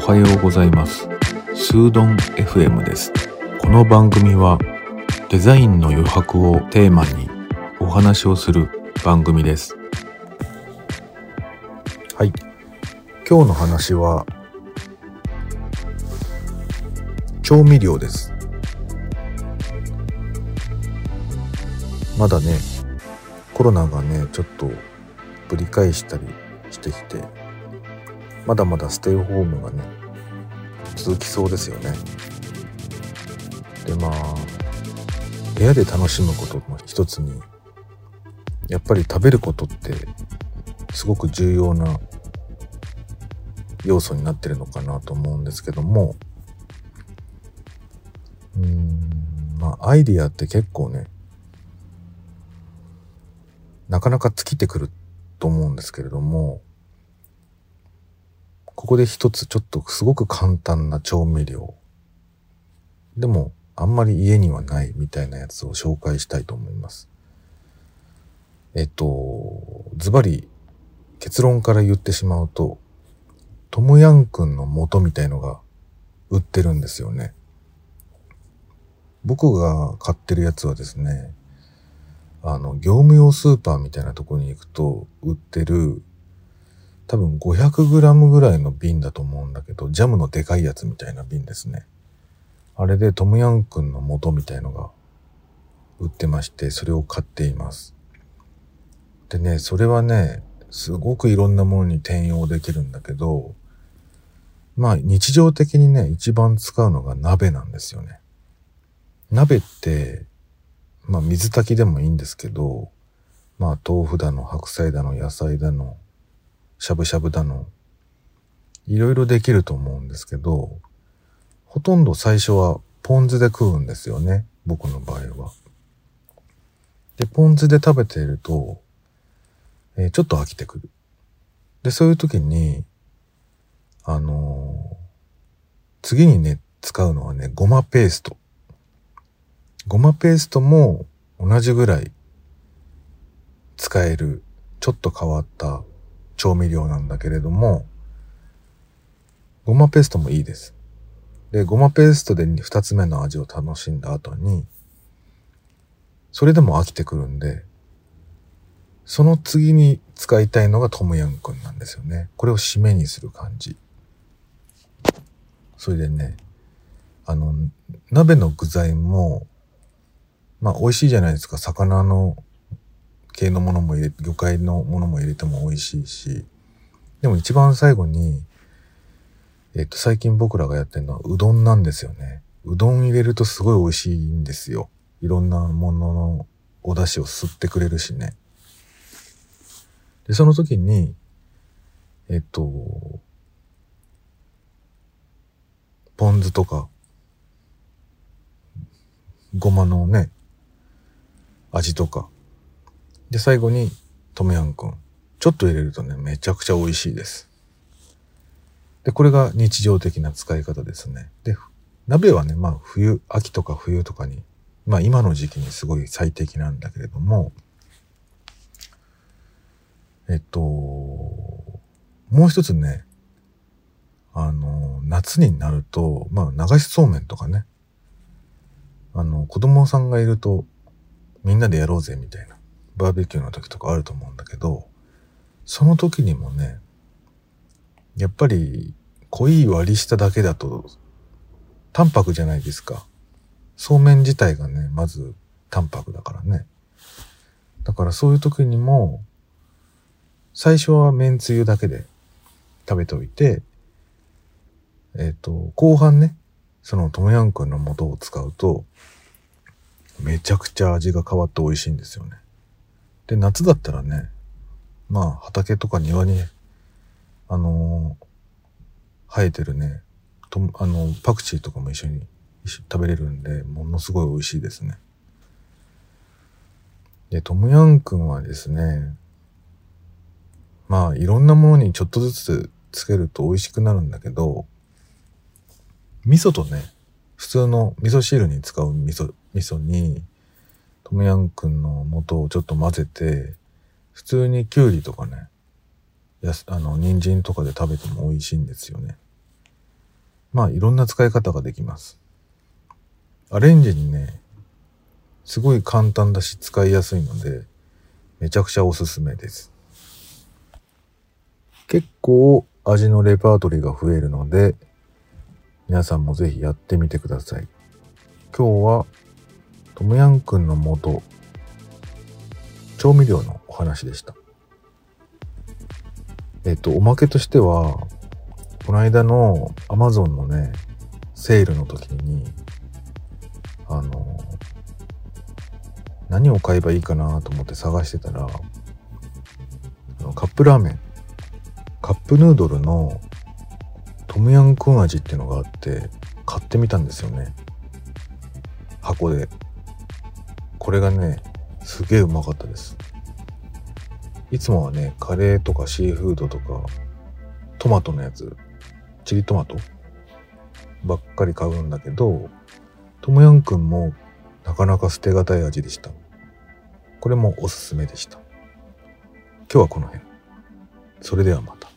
おはようございますスードン FM ですこの番組はデザインの余白をテーマにお話をする番組ですはい。今日の話は、調味料です。まだね、コロナがね、ちょっとぶり返したりしてきて、まだまだステイホームがね、続きそうですよね。で、まあ、部屋で楽しむことの一つに、やっぱり食べることってすごく重要な要素になってるのかなと思うんですけどもうーんまあアイディアって結構ねなかなか尽きてくると思うんですけれどもここで一つちょっとすごく簡単な調味料でもあんまり家にはないみたいなやつを紹介したいと思います。えっと、ズバリ結論から言ってしまうと、トムヤンくんの元みたいのが売ってるんですよね。僕が買ってるやつはですね、あの、業務用スーパーみたいなとこに行くと売ってる、多分 500g ぐらいの瓶だと思うんだけど、ジャムのでかいやつみたいな瓶ですね。あれでトムヤンくんの元みたいのが売ってまして、それを買っています。でね、それはね、すごくいろんなものに転用できるんだけど、まあ日常的にね、一番使うのが鍋なんですよね。鍋って、まあ水炊きでもいいんですけど、まあ豆腐だの、白菜だの、野菜だの、しゃぶしゃぶだの、いろいろできると思うんですけど、ほとんど最初はポン酢で食うんですよね。僕の場合は。で、ポン酢で食べていると、えーちょっと飽きてくる。で、そういう時に、あのー次にね、使うのはね、ごまペースト。ごまペーストも同じぐらい使える、ちょっと変わった調味料なんだけれども、ごまペーストもいいです。で、ごまペーストで二つ目の味を楽しんだ後に、それでも飽きてくるんで、その次に使いたいのがトムヤンくんなんですよね。これを締めにする感じ。それでね、あの、鍋の具材も、まあ美味しいじゃないですか。魚の系のものも入れ、魚介のものも入れても美味しいし。でも一番最後に、えっと、最近僕らがやってるのはうどんなんですよね。うどん入れるとすごい美味しいんですよ。いろんなもののお出汁を吸ってくれるしね。で、その時に、えっと、ポン酢とか、ごまのね、味とか。で、最後に、トムヤンくん。ちょっと入れるとね、めちゃくちゃ美味しいです。で、これが日常的な使い方ですね。で、鍋はね、まあ冬、秋とか冬とかに、まあ今の時期にすごい最適なんだけれども、えっと、もう一つね、あの、夏になると、まあ流しそうめんとかね、あの、子供さんがいると、みんなでやろうぜみたいな、バーベキューの時とかあると思うんだけど、その時にもね、やっぱり濃い割り下だけだと淡白じゃないですか。そうめん自体がね、まず淡白だからね。だからそういう時にも、最初はめんつゆだけで食べておいて、えっ、と、後半ね、そのトムヤンくんの素を使うと、めちゃくちゃ味が変わって美味しいんですよね。で、夏だったらね、まあ畑とか庭に、あのー生えてるね、とあの、パクチーとかも一緒に一緒に食べれるんで、ものすごい美味しいですね。で、トムヤンくんはですね、まあいろんなものにちょっとずつつけると美味しくなるんだけど、味噌とね、普通の味噌汁に使う味噌、味噌に、トムヤンくんの素をちょっと混ぜて、普通にキュウリとかね、やす、あの、人参とかで食べても美味しいんですよね。まあ、いろんな使い方ができます。アレンジにね、すごい簡単だし使いやすいので、めちゃくちゃおすすめです。結構味のレパートリーが増えるので、皆さんもぜひやってみてください。今日はトムヤンくんの素、調味料のお話でした。えっと、おまけとしては、この間の Amazon のね、セールの時に、あの、何を買えばいいかなと思って探してたら、カップラーメン、カップヌードルのトムヤンクン味っていうのがあって、買ってみたんですよね。箱で。これがね、すげえうまかったです。いつもはね、カレーとかシーフードとか、トマトのやつ、チリトマトばっかり買うんだけど、トムヤンくんもなかなか捨てがたい味でした。これもおすすめでした。今日はこの辺。それではまた。